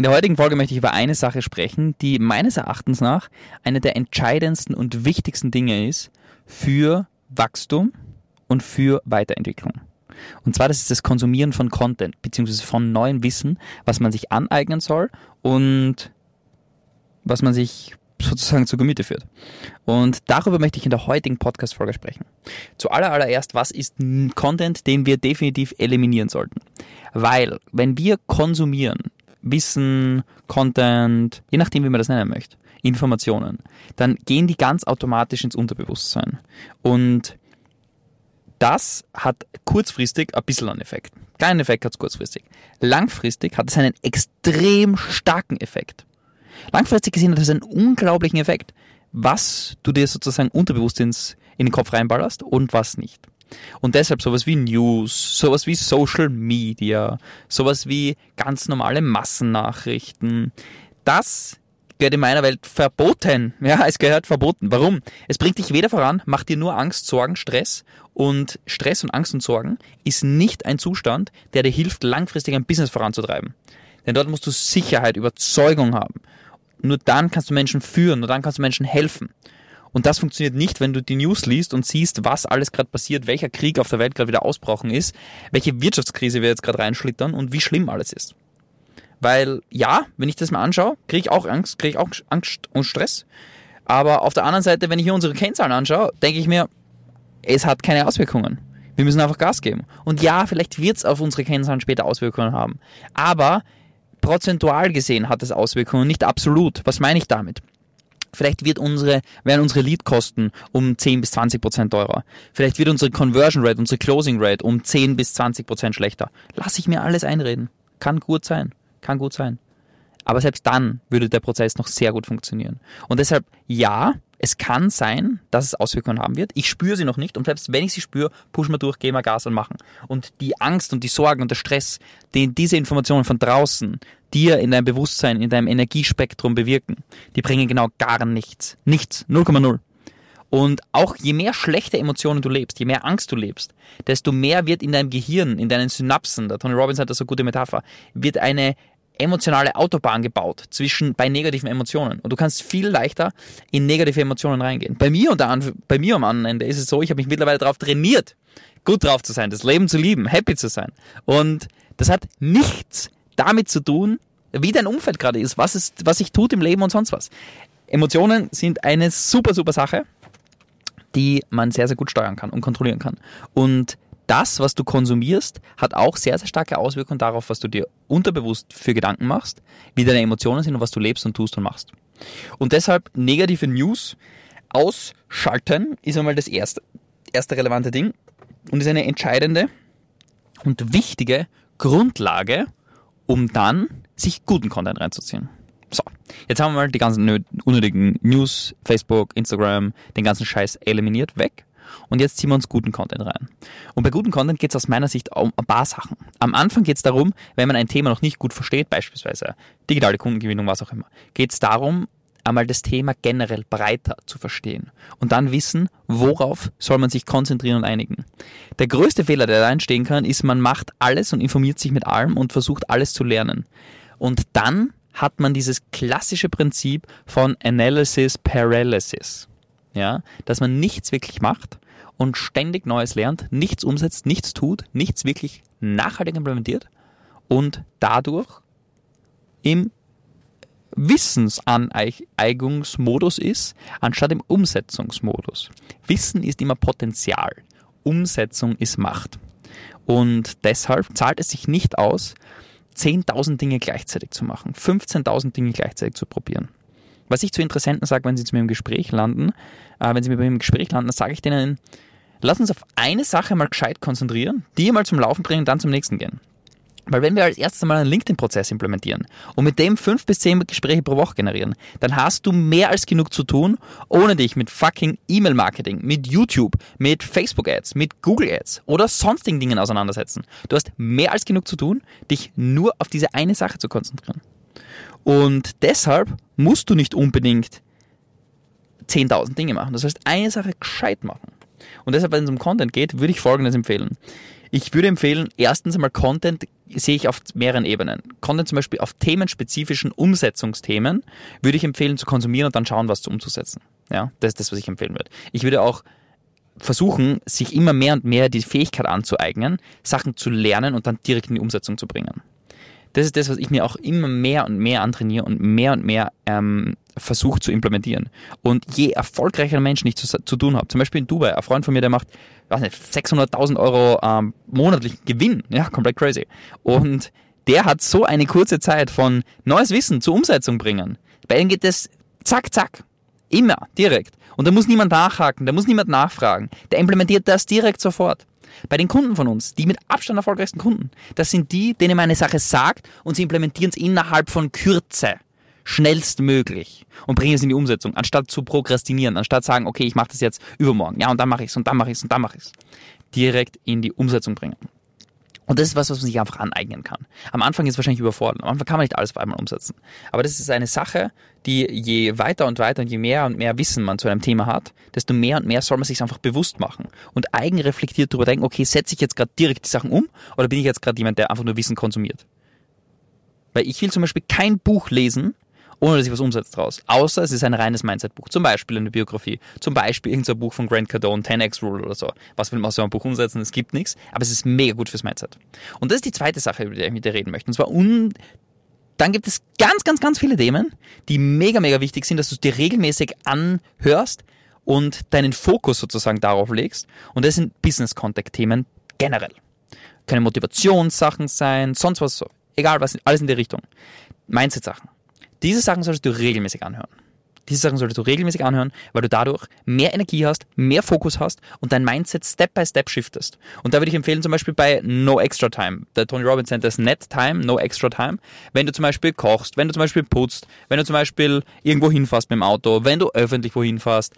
In der heutigen Folge möchte ich über eine Sache sprechen, die meines Erachtens nach eine der entscheidendsten und wichtigsten Dinge ist für Wachstum und für Weiterentwicklung. Und zwar das ist das Konsumieren von Content, beziehungsweise von neuem Wissen, was man sich aneignen soll und was man sich sozusagen zu Gemüte führt. Und darüber möchte ich in der heutigen Podcast-Folge sprechen. Zuallererst, was ist Content, den wir definitiv eliminieren sollten? Weil, wenn wir konsumieren, Wissen, Content, je nachdem, wie man das nennen möchte, Informationen, dann gehen die ganz automatisch ins Unterbewusstsein. Und das hat kurzfristig ein bisschen einen Effekt. Kleinen Effekt hat es kurzfristig. Langfristig hat es einen extrem starken Effekt. Langfristig gesehen hat es einen unglaublichen Effekt, was du dir sozusagen unterbewusst ins, in den Kopf reinballerst und was nicht. Und deshalb sowas wie News, sowas wie Social Media, sowas wie ganz normale Massennachrichten, das gehört in meiner Welt verboten. Ja, es gehört verboten. Warum? Es bringt dich weder voran, macht dir nur Angst, Sorgen, Stress. Und Stress und Angst und Sorgen ist nicht ein Zustand, der dir hilft, langfristig ein Business voranzutreiben. Denn dort musst du Sicherheit, Überzeugung haben. Nur dann kannst du Menschen führen, nur dann kannst du Menschen helfen. Und das funktioniert nicht, wenn du die News liest und siehst, was alles gerade passiert, welcher Krieg auf der Welt gerade wieder ausbrochen ist, welche Wirtschaftskrise wir jetzt gerade reinschlittern und wie schlimm alles ist. Weil ja, wenn ich das mal anschaue, kriege ich auch Angst, kriege ich auch Angst und Stress. Aber auf der anderen Seite, wenn ich hier unsere Kennzahlen anschaue, denke ich mir, es hat keine Auswirkungen. Wir müssen einfach Gas geben. Und ja, vielleicht wird es auf unsere Kennzahlen später Auswirkungen haben. Aber prozentual gesehen hat es Auswirkungen, nicht absolut. Was meine ich damit? Vielleicht wird unsere, werden unsere Leadkosten um 10 bis 20 Prozent teurer. Vielleicht wird unsere Conversion Rate, unsere Closing Rate um 10 bis 20 Prozent schlechter. Lass ich mir alles einreden. Kann gut sein. Kann gut sein. Aber selbst dann würde der Prozess noch sehr gut funktionieren. Und deshalb, ja, es kann sein, dass es Auswirkungen haben wird. Ich spüre sie noch nicht und selbst wenn ich sie spüre, pushen wir durch, gehen wir Gas und machen. Und die Angst und die Sorgen und der Stress, den diese Informationen von draußen dir in deinem Bewusstsein, in deinem Energiespektrum bewirken, die bringen genau gar nichts. Nichts. 0,0. Und auch je mehr schlechte Emotionen du lebst, je mehr Angst du lebst, desto mehr wird in deinem Gehirn, in deinen Synapsen, der Tony Robbins hat das so gute Metapher, wird eine emotionale Autobahn gebaut zwischen bei negativen Emotionen und du kannst viel leichter in negative Emotionen reingehen. Bei mir und bei mir am anderen Ende ist es so, ich habe mich mittlerweile darauf trainiert, gut drauf zu sein, das Leben zu lieben, happy zu sein. Und das hat nichts damit zu tun, wie dein Umfeld gerade ist, was es was sich tut im Leben und sonst was. Emotionen sind eine super super Sache, die man sehr sehr gut steuern kann und kontrollieren kann. Und das, was du konsumierst, hat auch sehr, sehr starke Auswirkungen darauf, was du dir unterbewusst für Gedanken machst, wie deine Emotionen sind und was du lebst und tust und machst. Und deshalb negative News ausschalten ist einmal das erste, erste relevante Ding und ist eine entscheidende und wichtige Grundlage, um dann sich guten Content reinzuziehen. So, jetzt haben wir mal die ganzen unnötigen News, Facebook, Instagram, den ganzen Scheiß eliminiert, weg. Und jetzt ziehen wir uns guten Content rein. Und bei guten Content geht es aus meiner Sicht um ein paar Sachen. Am Anfang geht es darum, wenn man ein Thema noch nicht gut versteht, beispielsweise digitale Kundengewinnung, was auch immer, geht es darum, einmal das Thema generell breiter zu verstehen und dann wissen, worauf soll man sich konzentrieren und einigen. Der größte Fehler, der da entstehen kann, ist, man macht alles und informiert sich mit allem und versucht alles zu lernen. Und dann hat man dieses klassische Prinzip von Analysis Paralysis ja, dass man nichts wirklich macht und ständig Neues lernt, nichts umsetzt, nichts tut, nichts wirklich nachhaltig implementiert und dadurch im Wissensaneignungsmodus ist, anstatt im Umsetzungsmodus. Wissen ist immer Potenzial, Umsetzung ist Macht. Und deshalb zahlt es sich nicht aus, 10.000 Dinge gleichzeitig zu machen, 15.000 Dinge gleichzeitig zu probieren. Was ich zu Interessenten sage, wenn sie zu mir im Gespräch landen, äh, wenn sie mit mir im Gespräch landen, dann sage ich denen, lass uns auf eine Sache mal gescheit konzentrieren, die mal zum Laufen bringen und dann zum nächsten gehen. Weil wenn wir als erstes mal einen LinkedIn-Prozess implementieren und mit dem fünf bis zehn Gespräche pro Woche generieren, dann hast du mehr als genug zu tun, ohne dich mit fucking E-Mail-Marketing, mit YouTube, mit Facebook-Ads, mit Google-Ads oder sonstigen Dingen auseinandersetzen. Du hast mehr als genug zu tun, dich nur auf diese eine Sache zu konzentrieren. Und deshalb musst du nicht unbedingt 10.000 Dinge machen. Das heißt, eine Sache gescheit machen. Und deshalb, wenn es um Content geht, würde ich Folgendes empfehlen. Ich würde empfehlen, erstens einmal Content sehe ich auf mehreren Ebenen. Content zum Beispiel auf themenspezifischen Umsetzungsthemen würde ich empfehlen zu konsumieren und dann schauen, was zu umzusetzen. Ja, das ist das, was ich empfehlen würde. Ich würde auch versuchen, sich immer mehr und mehr die Fähigkeit anzueignen, Sachen zu lernen und dann direkt in die Umsetzung zu bringen. Das ist das, was ich mir auch immer mehr und mehr antrainiere und mehr und mehr ähm, versuche zu implementieren. Und je erfolgreicher Mensch ich zu, zu tun habe, zum Beispiel in Dubai, ein Freund von mir, der macht, weiß nicht, 600.000 Euro ähm, monatlichen Gewinn, ja, komplett crazy. Und der hat so eine kurze Zeit von neues Wissen zur Umsetzung bringen. Bei ihm geht es zack, zack. Immer, direkt. Und da muss niemand nachhaken, da muss niemand nachfragen. Der implementiert das direkt sofort. Bei den Kunden von uns, die mit Abstand erfolgreichsten Kunden, das sind die, denen man eine Sache sagt und sie implementieren es innerhalb von Kürze schnellstmöglich und bringen es in die Umsetzung, anstatt zu prokrastinieren, anstatt sagen, okay, ich mache das jetzt übermorgen, ja, und dann mache ich es und dann mache ich es und dann mache ich es. Direkt in die Umsetzung bringen. Und das ist was, was man sich einfach aneignen kann. Am Anfang ist es wahrscheinlich überfordert. Am Anfang kann man nicht alles auf einmal umsetzen. Aber das ist eine Sache, die je weiter und weiter und je mehr und mehr Wissen man zu einem Thema hat, desto mehr und mehr soll man sich einfach bewusst machen und eigenreflektiert darüber denken, okay, setze ich jetzt gerade direkt die Sachen um oder bin ich jetzt gerade jemand, der einfach nur Wissen konsumiert? Weil ich will zum Beispiel kein Buch lesen, ohne dass ich was umsetze draus. Außer es ist ein reines Mindset-Buch. Zum Beispiel eine Biografie. Zum Beispiel irgendein Buch von Grant Cardone, 10x Rule oder so. Was will man aus so einem Buch umsetzen? Es gibt nichts, aber es ist mega gut fürs Mindset. Und das ist die zweite Sache, über die ich mit dir reden möchte. Und zwar un dann gibt es ganz, ganz, ganz viele Themen, die mega, mega wichtig sind, dass du es dir regelmäßig anhörst und deinen Fokus sozusagen darauf legst. Und das sind Business-Contact-Themen generell. Können Motivationssachen sein, sonst was so. Egal was, alles in die Richtung. Mindset-Sachen. Diese Sachen solltest du regelmäßig anhören. Diese Sachen solltest du regelmäßig anhören, weil du dadurch mehr Energie hast, mehr Fokus hast und dein Mindset Step by Step shiftest. Und da würde ich empfehlen, zum Beispiel bei No Extra Time. Der Tony Robbins nennt das Net Time, No Extra Time. Wenn du zum Beispiel kochst, wenn du zum Beispiel putzt, wenn du zum Beispiel irgendwo hinfährst mit dem Auto, wenn du öffentlich wohin fährst.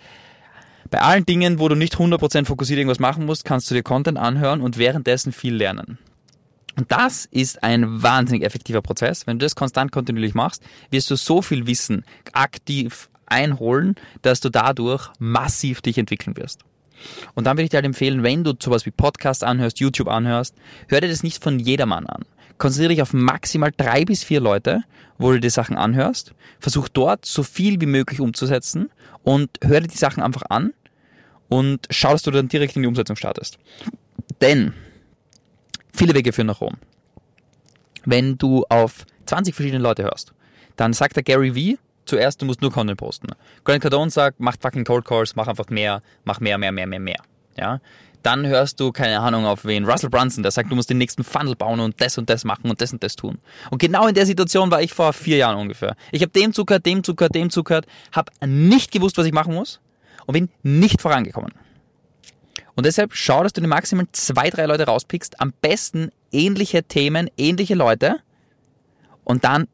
Bei allen Dingen, wo du nicht 100% fokussiert irgendwas machen musst, kannst du dir Content anhören und währenddessen viel lernen. Und das ist ein wahnsinnig effektiver Prozess. Wenn du das konstant kontinuierlich machst, wirst du so viel Wissen aktiv einholen, dass du dadurch massiv dich entwickeln wirst. Und dann würde ich dir halt empfehlen, wenn du sowas wie Podcast anhörst, YouTube anhörst, hör dir das nicht von jedermann an. Konzentriere dich auf maximal drei bis vier Leute, wo du die Sachen anhörst. Versuch dort so viel wie möglich umzusetzen und hör dir die Sachen einfach an und schau, dass du dann direkt in die Umsetzung startest. Denn Viele Wege führen nach Rom. Wenn du auf 20 verschiedene Leute hörst, dann sagt der Gary V zuerst, du musst nur Content posten. Grant Cardone sagt, mach fucking Cold Calls, mach einfach mehr, mach mehr, mehr, mehr, mehr, mehr. Ja? Dann hörst du, keine Ahnung, auf wen, Russell Brunson, der sagt, du musst den nächsten Funnel bauen und das und das machen und das und das tun. Und genau in der Situation war ich vor vier Jahren ungefähr. Ich habe dem zugehört, dem zugehört, dem zugehört, habe nicht gewusst, was ich machen muss und bin nicht vorangekommen. Und deshalb schau, dass du dir maximal zwei, drei Leute rauspickst. Am besten ähnliche Themen, ähnliche Leute. Und dann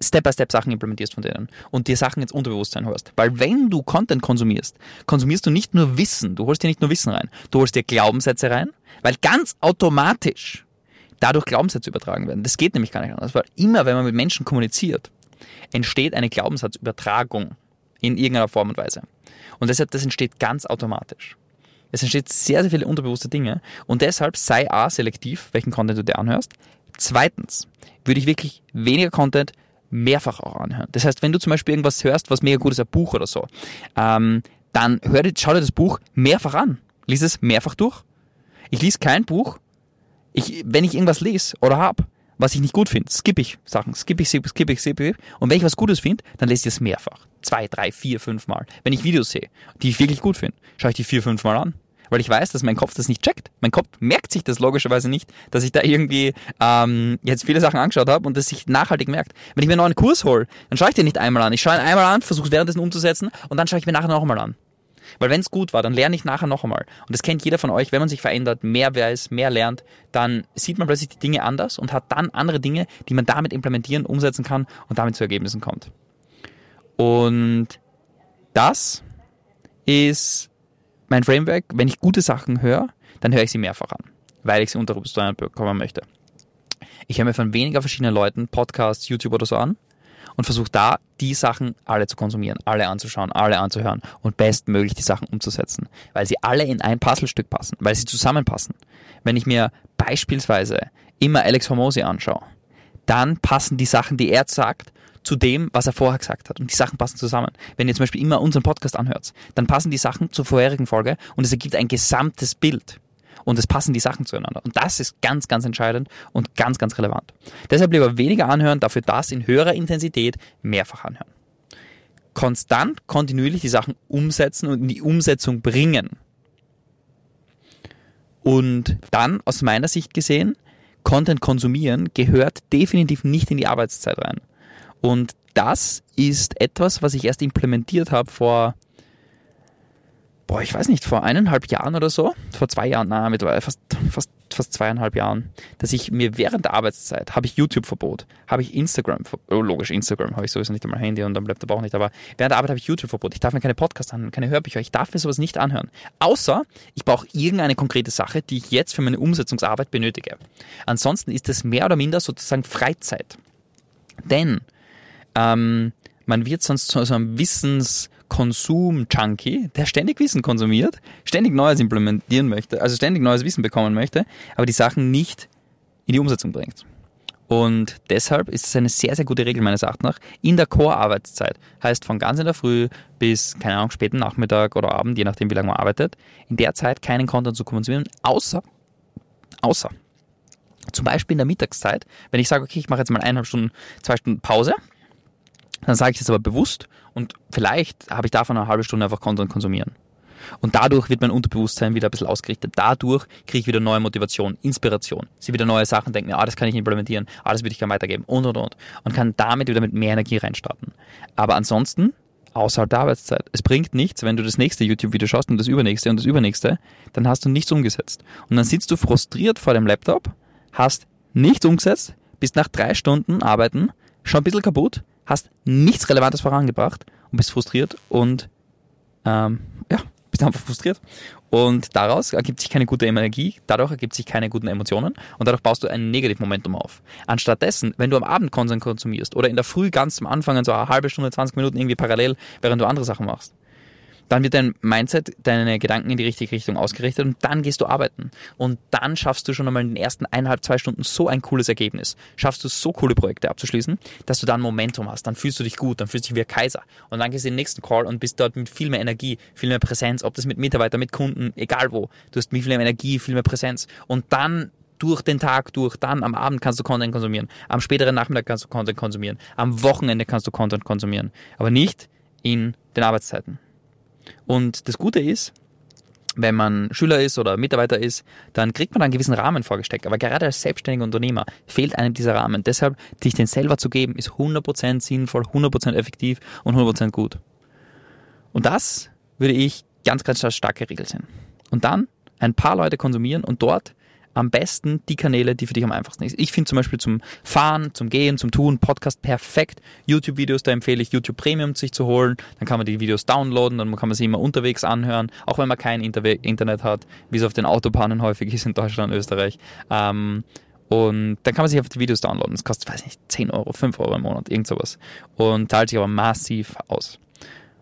Step-by-Step Sachen implementierst von denen und dir Sachen ins Unterbewusstsein hörst. Weil wenn du Content konsumierst, konsumierst du nicht nur Wissen, du holst dir nicht nur Wissen rein, du holst dir Glaubenssätze rein, weil ganz automatisch dadurch Glaubenssätze übertragen werden. Das geht nämlich gar nicht anders, weil immer, wenn man mit Menschen kommuniziert, entsteht eine Glaubenssatzübertragung in irgendeiner Form und Weise. Und deshalb, das entsteht ganz automatisch. Es entsteht sehr, sehr viele unterbewusste Dinge und deshalb sei A, selektiv, welchen Content du dir anhörst. Zweitens würde ich wirklich weniger Content mehrfach auch anhören. Das heißt, wenn du zum Beispiel irgendwas hörst, was mega gut ist, ein Buch oder so, ähm, dann hör schau dir das Buch mehrfach an. Lies es mehrfach durch. Ich lese kein Buch, ich, wenn ich irgendwas lese oder habe, was ich nicht gut finde, skippe ich Sachen, skippe ich, skippe ich, skippe ich. Und wenn ich was Gutes finde, dann lese ich es mehrfach. Zwei, drei, vier, fünf Mal. Wenn ich Videos sehe, die ich wirklich gut finde, schaue ich die vier, fünf Mal an weil ich weiß, dass mein Kopf das nicht checkt. Mein Kopf merkt sich das logischerweise nicht, dass ich da irgendwie ähm, jetzt viele Sachen angeschaut habe und das sich nachhaltig merkt. Wenn ich mir noch einen Kurs hole, dann schaue ich den nicht einmal an. Ich schaue ihn einmal an, versuche es währenddessen umzusetzen und dann schaue ich mir nachher noch einmal an. Weil wenn es gut war, dann lerne ich nachher noch einmal. Und das kennt jeder von euch, wenn man sich verändert, mehr weiß, mehr lernt, dann sieht man plötzlich die Dinge anders und hat dann andere Dinge, die man damit implementieren, umsetzen kann und damit zu Ergebnissen kommt. Und das ist mein Framework, wenn ich gute Sachen höre, dann höre ich sie mehrfach an, weil ich sie unter bekommen möchte. Ich höre mir von weniger verschiedenen Leuten Podcasts, YouTube oder so an und versuch da die Sachen alle zu konsumieren, alle anzuschauen, alle anzuhören und bestmöglich die Sachen umzusetzen, weil sie alle in ein Puzzlestück passen, weil sie zusammenpassen. Wenn ich mir beispielsweise immer Alex Hormosi anschaue, dann passen die Sachen, die er sagt, zu dem, was er vorher gesagt hat. Und die Sachen passen zusammen. Wenn ihr zum Beispiel immer unseren Podcast anhört, dann passen die Sachen zur vorherigen Folge und es ergibt ein gesamtes Bild. Und es passen die Sachen zueinander. Und das ist ganz, ganz entscheidend und ganz, ganz relevant. Deshalb lieber weniger anhören, dafür das in höherer Intensität mehrfach anhören. Konstant, kontinuierlich die Sachen umsetzen und in die Umsetzung bringen. Und dann, aus meiner Sicht gesehen, Content konsumieren gehört definitiv nicht in die Arbeitszeit rein. Und das ist etwas, was ich erst implementiert habe vor, boah, ich weiß nicht, vor eineinhalb Jahren oder so, vor zwei Jahren, na, mittlerweile fast, fast, fast zweieinhalb Jahren, dass ich mir während der Arbeitszeit, habe ich YouTube-Verbot, habe ich Instagram, oh, logisch, Instagram habe ich sowieso nicht einmal Handy und dann bleibt Laptop auch nicht, aber während der Arbeit habe ich YouTube-Verbot. Ich darf mir keine Podcasts anhören, keine Hörbücher, ich darf mir sowas nicht anhören. Außer, ich brauche irgendeine konkrete Sache, die ich jetzt für meine Umsetzungsarbeit benötige. Ansonsten ist es mehr oder minder sozusagen Freizeit. Denn ähm, man wird sonst zu so einem Wissenskonsum-Junkie, der ständig Wissen konsumiert, ständig Neues implementieren möchte, also ständig neues Wissen bekommen möchte, aber die Sachen nicht in die Umsetzung bringt. Und deshalb ist es eine sehr, sehr gute Regel meines Erachtens nach. In der Core-Arbeitszeit heißt von ganz in der Früh bis, keine Ahnung, späten Nachmittag oder Abend, je nachdem, wie lange man arbeitet, in der Zeit keinen Content zu konsumieren, außer, außer, zum Beispiel in der Mittagszeit, wenn ich sage, okay, ich mache jetzt mal eineinhalb Stunden, zwei Stunden Pause, dann sage ich das aber bewusst und vielleicht habe ich davon eine halbe Stunde einfach Content konsumieren. Und dadurch wird mein Unterbewusstsein wieder ein bisschen ausgerichtet. Dadurch kriege ich wieder neue Motivation, Inspiration. Sie wieder neue Sachen denken, ah, das kann ich implementieren, ah, das würde ich gerne weitergeben und und und. Und kann damit wieder mit mehr Energie reinstarten. Aber ansonsten, außerhalb der Arbeitszeit, es bringt nichts, wenn du das nächste YouTube-Video schaust und das übernächste und das übernächste, dann hast du nichts umgesetzt. Und dann sitzt du frustriert vor dem Laptop, hast nichts umgesetzt, bist nach drei Stunden Arbeiten schon ein bisschen kaputt, hast nichts Relevantes vorangebracht und bist frustriert und ähm, ja, bist einfach frustriert. Und daraus ergibt sich keine gute Energie, dadurch ergibt sich keine guten Emotionen und dadurch baust du ein Negativmomentum auf. Anstattdessen, wenn du am Abend Content konsumierst oder in der Früh ganz zum Anfang so eine halbe Stunde, 20 Minuten irgendwie parallel, während du andere Sachen machst, dann wird dein Mindset, deine Gedanken in die richtige Richtung ausgerichtet und dann gehst du arbeiten. Und dann schaffst du schon einmal in den ersten eineinhalb, zwei Stunden so ein cooles Ergebnis. Schaffst du so coole Projekte abzuschließen, dass du dann Momentum hast. Dann fühlst du dich gut, dann fühlst du dich wie ein Kaiser. Und dann gehst du in den nächsten Call und bist dort mit viel mehr Energie, viel mehr Präsenz, ob das mit Mitarbeitern, mit Kunden, egal wo. Du hast viel mehr Energie, viel mehr Präsenz. Und dann durch den Tag durch, dann am Abend kannst du Content konsumieren, am späteren Nachmittag kannst du Content konsumieren, am Wochenende kannst du Content konsumieren, aber nicht in den Arbeitszeiten. Und das Gute ist, wenn man Schüler ist oder Mitarbeiter ist, dann kriegt man einen gewissen Rahmen vorgesteckt. Aber gerade als selbstständiger Unternehmer fehlt einem dieser Rahmen. Deshalb, dich den selber zu geben, ist 100% sinnvoll, 100% effektiv und 100% gut. Und das würde ich ganz, ganz stark geregelt sehen. Und dann ein paar Leute konsumieren und dort am besten die Kanäle, die für dich am einfachsten sind. Ich finde zum Beispiel zum Fahren, zum Gehen, zum Tun Podcast perfekt. YouTube-Videos, da empfehle ich YouTube Premium sich zu holen. Dann kann man die Videos downloaden, dann kann man sie immer unterwegs anhören, auch wenn man kein Internet hat, wie es auf den Autobahnen häufig ist in Deutschland Österreich. Ähm, und dann kann man sich einfach die Videos downloaden. Das kostet, weiß nicht, 10 Euro, 5 Euro im Monat, irgend sowas. Und zahlt sich aber massiv aus.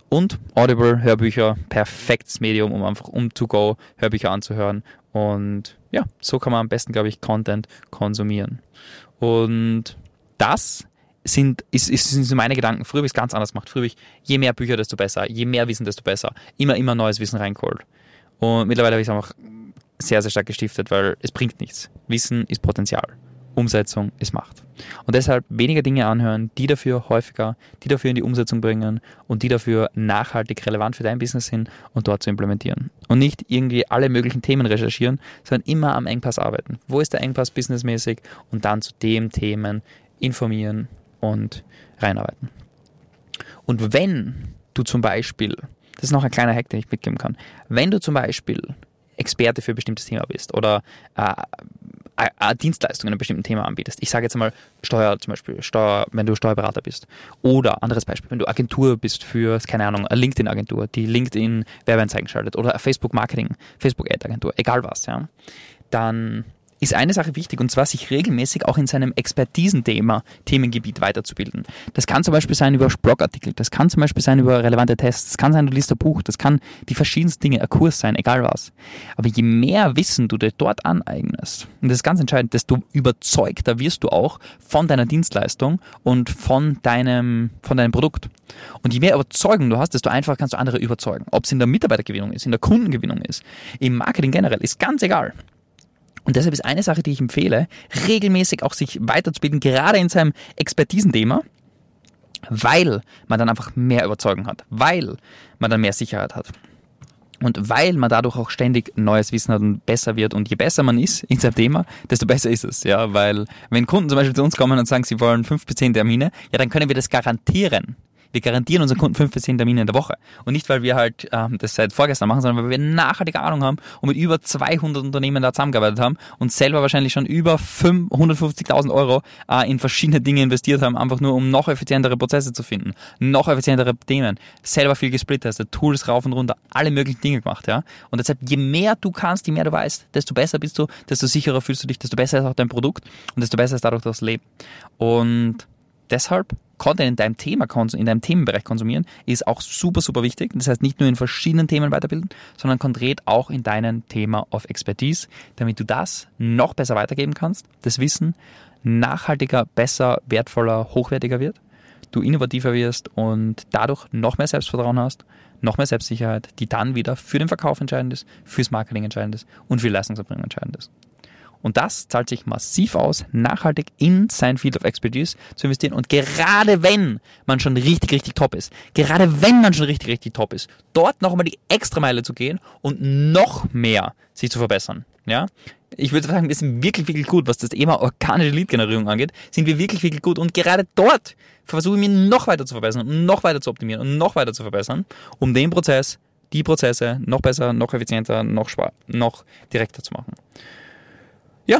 Und Audible, Hörbücher, perfektes Medium, um einfach um to go Hörbücher anzuhören. Und ja, so kann man am besten, glaube ich, Content konsumieren. Und das sind, ist, ist, sind meine Gedanken. Früher habe ich es ganz anders gemacht. Früher habe ich, je mehr Bücher, desto besser. Je mehr Wissen, desto besser. Immer, immer neues Wissen reingeholt. Und mittlerweile habe ich es einfach sehr, sehr stark gestiftet, weil es bringt nichts. Wissen ist Potenzial. Umsetzung ist Macht. Und deshalb weniger Dinge anhören, die dafür häufiger, die dafür in die Umsetzung bringen und die dafür nachhaltig relevant für dein Business sind und dort zu implementieren. Und nicht irgendwie alle möglichen Themen recherchieren, sondern immer am Engpass arbeiten. Wo ist der Engpass businessmäßig und dann zu dem Themen informieren und reinarbeiten. Und wenn du zum Beispiel, das ist noch ein kleiner Hack, den ich mitgeben kann, wenn du zum Beispiel Experte für ein bestimmtes Thema bist oder äh, Dienstleistungen in einem bestimmten Thema anbietest. Ich sage jetzt einmal Steuer zum Beispiel, Steuer, wenn du Steuerberater bist. Oder anderes Beispiel, wenn du Agentur bist für, keine Ahnung, eine LinkedIn-Agentur, die LinkedIn Werbeanzeigen schaltet oder Facebook Marketing, Facebook Ad-Agentur, egal was, ja. Dann ist eine Sache wichtig und zwar sich regelmäßig auch in seinem Expertisenthema, Themengebiet weiterzubilden. Das kann zum Beispiel sein über Blogartikel, das kann zum Beispiel sein über relevante Tests, das kann sein, du liest ein Buch, das kann die verschiedensten Dinge, ein Kurs sein, egal was. Aber je mehr Wissen du dir dort aneignest, und das ist ganz entscheidend, desto überzeugter wirst du auch von deiner Dienstleistung und von deinem, von deinem Produkt. Und je mehr Überzeugung du hast, desto einfacher kannst du andere überzeugen. Ob es in der Mitarbeitergewinnung ist, in der Kundengewinnung ist, im Marketing generell, ist ganz egal. Und deshalb ist eine Sache, die ich empfehle, regelmäßig auch sich weiterzubilden, gerade in seinem Expertisenthema, weil man dann einfach mehr Überzeugung hat, weil man dann mehr Sicherheit hat. Und weil man dadurch auch ständig neues Wissen hat und besser wird. Und je besser man ist in seinem Thema, desto besser ist es. Ja, weil wenn Kunden zum Beispiel zu uns kommen und sagen, sie wollen fünf bis zehn Termine, ja, dann können wir das garantieren. Wir garantieren unseren Kunden fünf bis zehn Termine in der Woche. Und nicht, weil wir halt ähm, das seit vorgestern machen, sondern weil wir nachhaltige Ahnung haben und mit über 200 Unternehmen da zusammengearbeitet haben und selber wahrscheinlich schon über 150.000 Euro äh, in verschiedene Dinge investiert haben, einfach nur um noch effizientere Prozesse zu finden, noch effizientere Themen, selber viel gesplittert, Tools rauf und runter, alle möglichen Dinge gemacht, ja. Und deshalb, je mehr du kannst, je mehr du weißt, desto besser bist du, desto sicherer fühlst du dich, desto besser ist auch dein Produkt und desto besser ist dadurch das Leben. Und deshalb Content in deinem Thema, in deinem Themenbereich konsumieren, ist auch super, super wichtig. Das heißt, nicht nur in verschiedenen Themen weiterbilden, sondern konkret auch in deinem Thema of Expertise, damit du das noch besser weitergeben kannst, das Wissen nachhaltiger, besser, wertvoller, hochwertiger wird, du innovativer wirst und dadurch noch mehr Selbstvertrauen hast, noch mehr Selbstsicherheit, die dann wieder für den Verkauf entscheidend ist, fürs Marketing entscheidend ist und für Leistungserbringung entscheidend ist. Und das zahlt sich massiv aus, nachhaltig in sein Field of Expertise zu investieren. Und gerade wenn man schon richtig, richtig top ist, gerade wenn man schon richtig, richtig top ist, dort nochmal die extra Meile zu gehen und noch mehr sich zu verbessern. Ja, ich würde sagen, wir sind wirklich, wirklich gut, was das Thema organische Lead-Generierung angeht, sind wir wirklich, wirklich gut. Und gerade dort versuche ich mir noch weiter zu verbessern und noch weiter zu optimieren und noch weiter zu verbessern, um den Prozess, die Prozesse noch besser, noch effizienter, noch, noch direkter zu machen. Ja,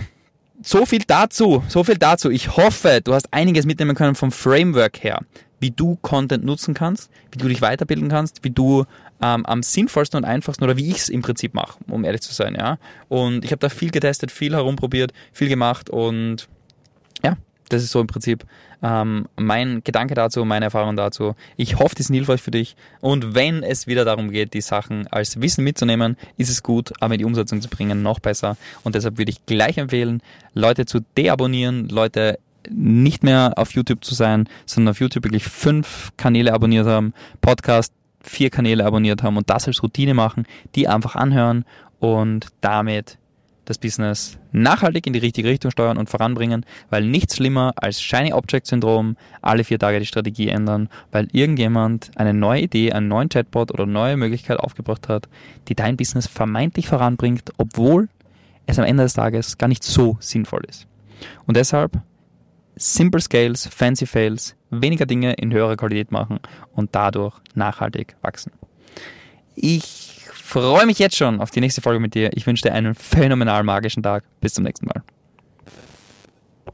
so viel dazu, so viel dazu. Ich hoffe, du hast einiges mitnehmen können vom Framework her, wie du Content nutzen kannst, wie du dich weiterbilden kannst, wie du ähm, am sinnvollsten und einfachsten oder wie ich es im Prinzip mache, um ehrlich zu sein, ja. Und ich habe da viel getestet, viel herumprobiert, viel gemacht und ja, das ist so im Prinzip ähm, mein Gedanke dazu, meine Erfahrung dazu. Ich hoffe, die sind hilfreich für dich. Und wenn es wieder darum geht, die Sachen als Wissen mitzunehmen, ist es gut, aber in die Umsetzung zu bringen, noch besser. Und deshalb würde ich gleich empfehlen, Leute zu deabonnieren, Leute nicht mehr auf YouTube zu sein, sondern auf YouTube wirklich fünf Kanäle abonniert haben, Podcast vier Kanäle abonniert haben und das als Routine machen, die einfach anhören und damit das Business nachhaltig in die richtige Richtung steuern und voranbringen, weil nichts schlimmer als Shiny Object Syndrom, alle vier Tage die Strategie ändern, weil irgendjemand eine neue Idee, einen neuen Chatbot oder neue Möglichkeit aufgebracht hat, die dein Business vermeintlich voranbringt, obwohl es am Ende des Tages gar nicht so sinnvoll ist. Und deshalb Simple Scales, Fancy Fails, weniger Dinge in höherer Qualität machen und dadurch nachhaltig wachsen. Ich freue mich jetzt schon auf die nächste Folge mit dir. Ich wünsche dir einen phänomenal magischen Tag. Bis zum nächsten Mal.